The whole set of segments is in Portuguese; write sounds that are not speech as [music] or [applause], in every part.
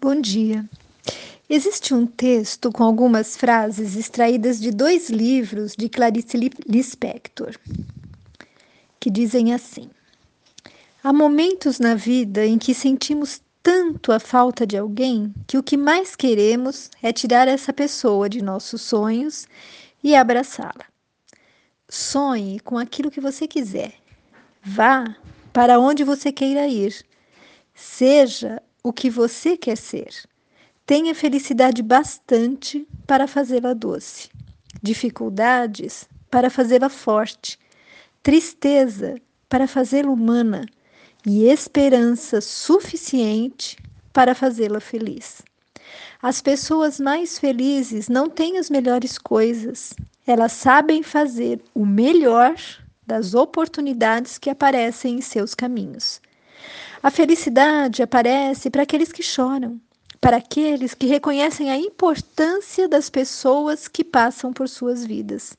Bom dia. Existe um texto com algumas frases extraídas de dois livros de Clarice Lispector, que dizem assim: Há momentos na vida em que sentimos tanto a falta de alguém que o que mais queremos é tirar essa pessoa de nossos sonhos e abraçá-la. Sonhe com aquilo que você quiser. Vá para onde você queira ir. Seja o que você quer ser. Tenha felicidade bastante para fazê-la doce, dificuldades para fazê-la forte, tristeza para fazê-la humana e esperança suficiente para fazê-la feliz. As pessoas mais felizes não têm as melhores coisas, elas sabem fazer o melhor das oportunidades que aparecem em seus caminhos. A felicidade aparece para aqueles que choram, para aqueles que reconhecem a importância das pessoas que passam por suas vidas.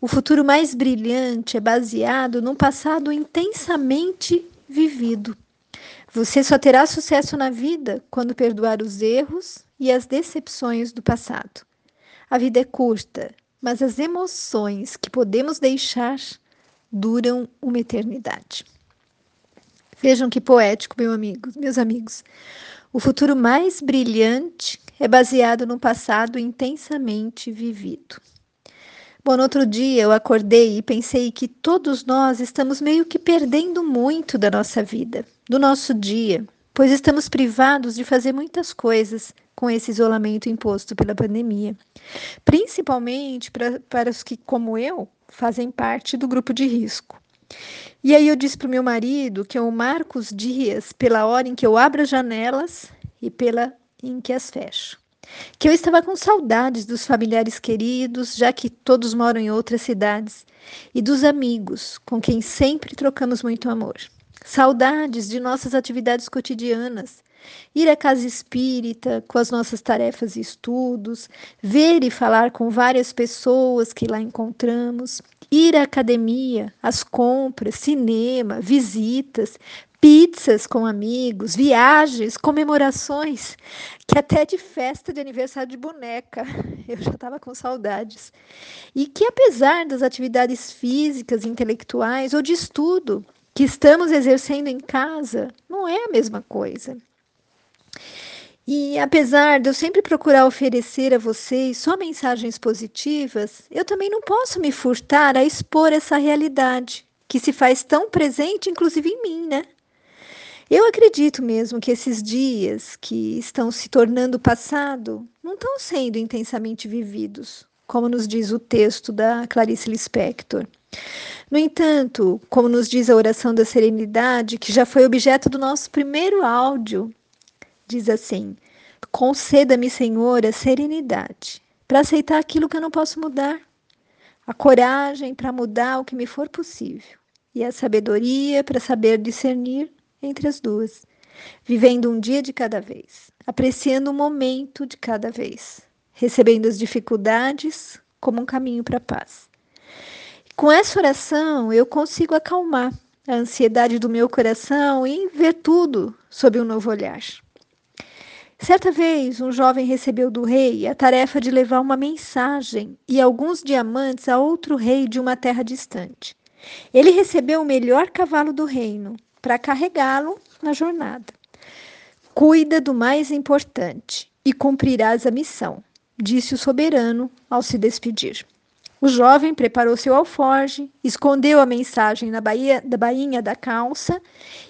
O futuro mais brilhante é baseado num passado intensamente vivido. Você só terá sucesso na vida quando perdoar os erros e as decepções do passado. A vida é curta, mas as emoções que podemos deixar duram uma eternidade. Vejam que poético, meu amigo, meus amigos. O futuro mais brilhante é baseado no passado intensamente vivido. Bom, no outro dia eu acordei e pensei que todos nós estamos meio que perdendo muito da nossa vida, do nosso dia, pois estamos privados de fazer muitas coisas com esse isolamento imposto pela pandemia, principalmente pra, para os que, como eu, fazem parte do grupo de risco. E aí eu disse para o meu marido que eu marco os dias pela hora em que eu abro as janelas e pela em que as fecho que eu estava com saudades dos familiares queridos, já que todos moram em outras cidades, e dos amigos, com quem sempre trocamos muito amor. Saudades de nossas atividades cotidianas, ir à casa espírita com as nossas tarefas e estudos, ver e falar com várias pessoas que lá encontramos, ir à academia, às compras, cinema, visitas, pizzas com amigos, viagens, comemorações, que até de festa de aniversário de boneca [laughs] eu já estava com saudades. E que apesar das atividades físicas, intelectuais ou de estudo que estamos exercendo em casa, não é a mesma coisa. E apesar de eu sempre procurar oferecer a vocês só mensagens positivas, eu também não posso me furtar a expor essa realidade que se faz tão presente, inclusive em mim, né? Eu acredito mesmo que esses dias que estão se tornando passado não estão sendo intensamente vividos, como nos diz o texto da Clarice Lispector. No entanto, como nos diz a oração da serenidade, que já foi objeto do nosso primeiro áudio, diz assim: Conceda-me, Senhor, a serenidade para aceitar aquilo que eu não posso mudar, a coragem para mudar o que me for possível e a sabedoria para saber discernir entre as duas, vivendo um dia de cada vez, apreciando um momento de cada vez, recebendo as dificuldades como um caminho para a paz. Com essa oração, eu consigo acalmar a ansiedade do meu coração e ver tudo sob um novo olhar. Certa vez, um jovem recebeu do rei a tarefa de levar uma mensagem e alguns diamantes a outro rei de uma terra distante. Ele recebeu o melhor cavalo do reino para carregá-lo na jornada. Cuida do mais importante e cumprirás a missão, disse o soberano ao se despedir. O jovem preparou seu alforge, escondeu a mensagem na baía, da bainha da calça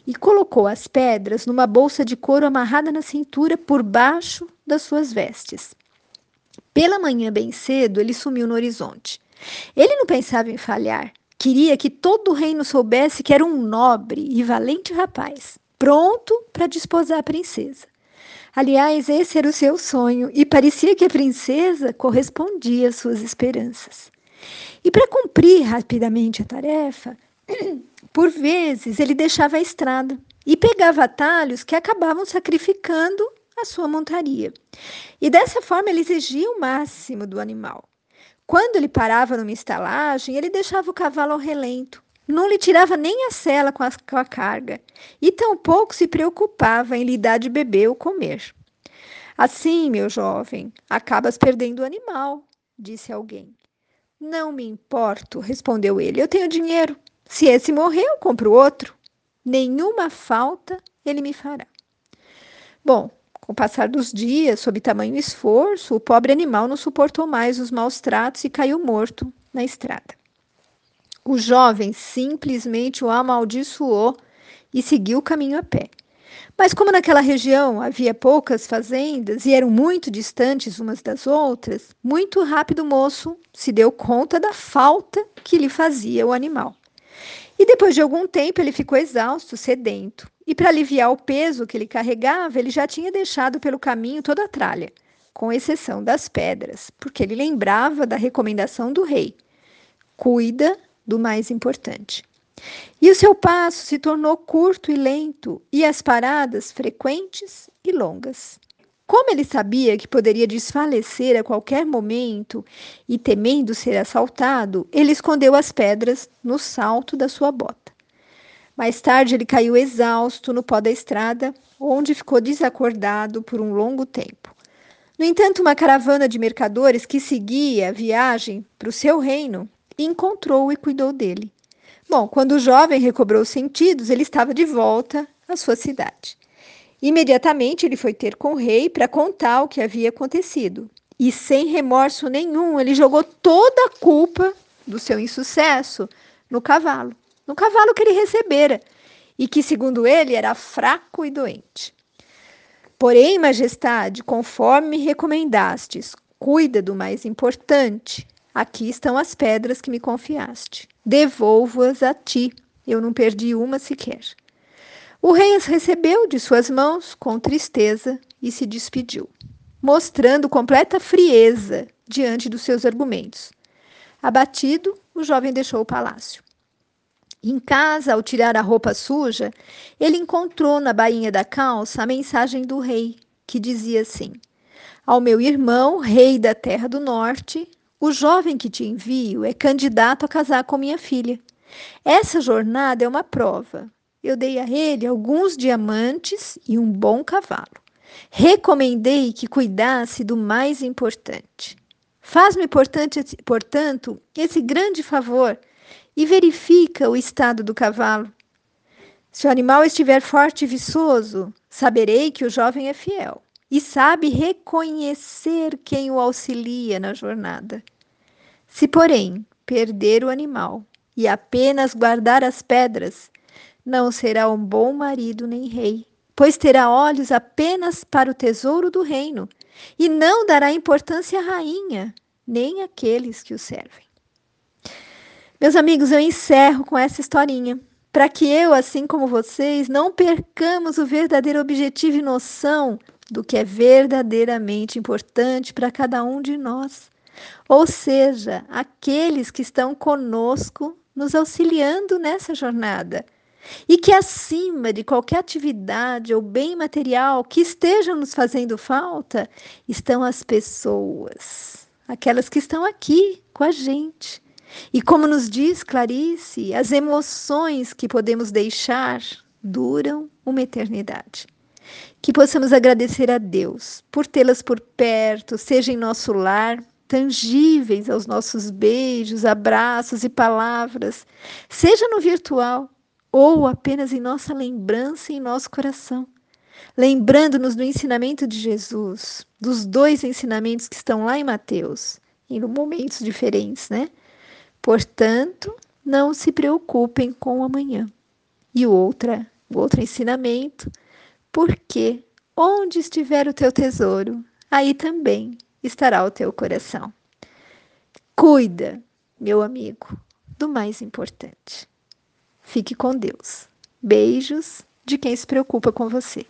e colocou as pedras numa bolsa de couro amarrada na cintura por baixo das suas vestes. Pela manhã, bem cedo, ele sumiu no horizonte. Ele não pensava em falhar. Queria que todo o reino soubesse que era um nobre e valente rapaz, pronto para desposar a princesa. Aliás, esse era o seu sonho e parecia que a princesa correspondia às suas esperanças. E para cumprir rapidamente a tarefa, [clears throat] por vezes ele deixava a estrada e pegava atalhos que acabavam sacrificando a sua montaria. E dessa forma ele exigia o máximo do animal. Quando ele parava numa estalagem, ele deixava o cavalo ao relento. Não lhe tirava nem a sela com a, com a carga, e tampouco se preocupava em lhe dar de beber ou comer. Assim, meu jovem, acabas perdendo o animal, disse alguém. Não me importo, respondeu ele. Eu tenho dinheiro. Se esse morrer, eu compro outro. Nenhuma falta ele me fará. Bom, com o passar dos dias, sob tamanho esforço, o pobre animal não suportou mais os maus tratos e caiu morto na estrada. O jovem simplesmente o amaldiçoou e seguiu o caminho a pé. Mas como naquela região havia poucas fazendas e eram muito distantes umas das outras, muito rápido o moço se deu conta da falta que lhe fazia o animal. E depois de algum tempo ele ficou exausto, sedento, e para aliviar o peso que ele carregava, ele já tinha deixado pelo caminho toda a tralha, com exceção das pedras, porque ele lembrava da recomendação do rei: cuida do mais importante. E o seu passo se tornou curto e lento, e as paradas frequentes e longas. Como ele sabia que poderia desfalecer a qualquer momento e temendo ser assaltado, ele escondeu as pedras no salto da sua bota. Mais tarde, ele caiu exausto no pó da estrada, onde ficou desacordado por um longo tempo. No entanto, uma caravana de mercadores que seguia a viagem para o seu reino encontrou e cuidou dele. Bom, quando o jovem recobrou os sentidos, ele estava de volta à sua cidade. Imediatamente ele foi ter com o rei para contar o que havia acontecido. E sem remorso nenhum, ele jogou toda a culpa do seu insucesso no cavalo, no cavalo que ele recebera e que, segundo ele, era fraco e doente. Porém, majestade, conforme me recomendastes, cuida do mais importante. Aqui estão as pedras que me confiaste devolvo-as a ti. Eu não perdi uma sequer. O rei as recebeu de suas mãos com tristeza e se despediu, mostrando completa frieza diante dos seus argumentos. Abatido, o jovem deixou o palácio. Em casa, ao tirar a roupa suja, ele encontrou na bainha da calça a mensagem do rei, que dizia assim: Ao meu irmão, rei da terra do norte, o jovem que te envio é candidato a casar com minha filha. Essa jornada é uma prova. Eu dei a ele alguns diamantes e um bom cavalo. Recomendei que cuidasse do mais importante. Faz-me, portanto, esse grande favor e verifica o estado do cavalo. Se o animal estiver forte e viçoso, saberei que o jovem é fiel e sabe reconhecer quem o auxilia na jornada. Se, porém, perder o animal e apenas guardar as pedras, não será um bom marido nem rei, pois terá olhos apenas para o tesouro do reino e não dará importância à rainha, nem àqueles que o servem. Meus amigos, eu encerro com essa historinha para que eu, assim como vocês, não percamos o verdadeiro objetivo e noção do que é verdadeiramente importante para cada um de nós. Ou seja, aqueles que estão conosco, nos auxiliando nessa jornada. E que acima de qualquer atividade ou bem material que estejam nos fazendo falta, estão as pessoas, aquelas que estão aqui com a gente. E como nos diz Clarice, as emoções que podemos deixar duram uma eternidade. Que possamos agradecer a Deus por tê-las por perto, seja em nosso lar, tangíveis aos nossos beijos, abraços e palavras, seja no virtual ou apenas em nossa lembrança e em nosso coração. Lembrando-nos do ensinamento de Jesus, dos dois ensinamentos que estão lá em Mateus, em momentos diferentes, né? Portanto, não se preocupem com o amanhã. E outra, outro ensinamento, porque onde estiver o teu tesouro, aí também estará o teu coração. Cuida, meu amigo, do mais importante. Fique com Deus. Beijos de quem se preocupa com você.